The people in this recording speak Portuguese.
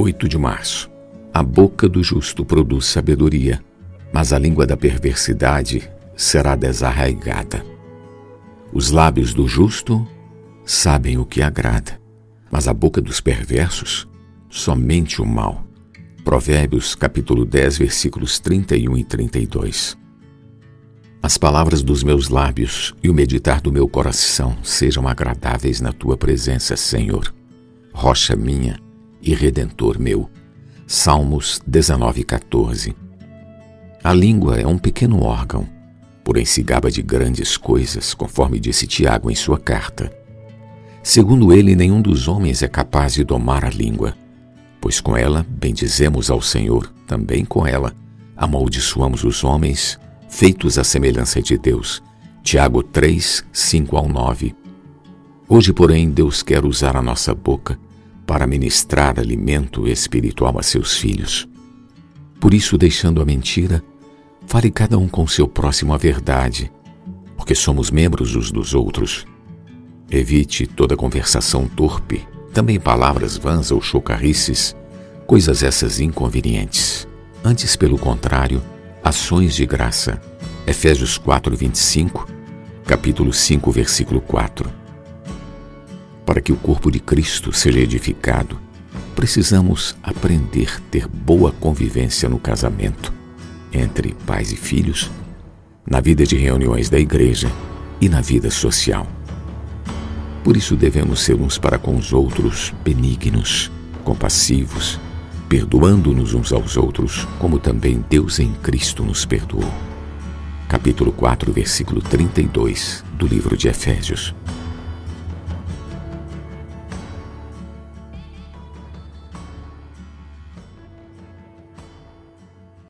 8 de março. A boca do justo produz sabedoria, mas a língua da perversidade será desarraigada. Os lábios do justo sabem o que agrada, mas a boca dos perversos somente o mal. Provérbios capítulo 10, versículos 31 e 32. As palavras dos meus lábios e o meditar do meu coração sejam agradáveis na tua presença, Senhor. Rocha minha, e Redentor meu. Salmos 19:14. A língua é um pequeno órgão, porém se gaba de grandes coisas, conforme disse Tiago em sua carta. Segundo ele, nenhum dos homens é capaz de domar a língua, pois com ela bendizemos ao Senhor, também com ela amaldiçoamos os homens, feitos à semelhança de Deus. Tiago 3, 5 ao 9. Hoje, porém, Deus quer usar a nossa boca para ministrar alimento espiritual a seus filhos. Por isso, deixando a mentira, fale cada um com seu próximo a verdade, porque somos membros uns dos outros. Evite toda conversação torpe, também palavras vãs ou chocarrices, coisas essas inconvenientes. Antes, pelo contrário, ações de graça. Efésios 4, 25, capítulo 5, versículo 4. Para que o corpo de Cristo seja edificado, precisamos aprender a ter boa convivência no casamento, entre pais e filhos, na vida de reuniões da igreja e na vida social. Por isso devemos ser uns para com os outros benignos, compassivos, perdoando-nos uns aos outros, como também Deus em Cristo nos perdoou. Capítulo 4, versículo 32 do livro de Efésios.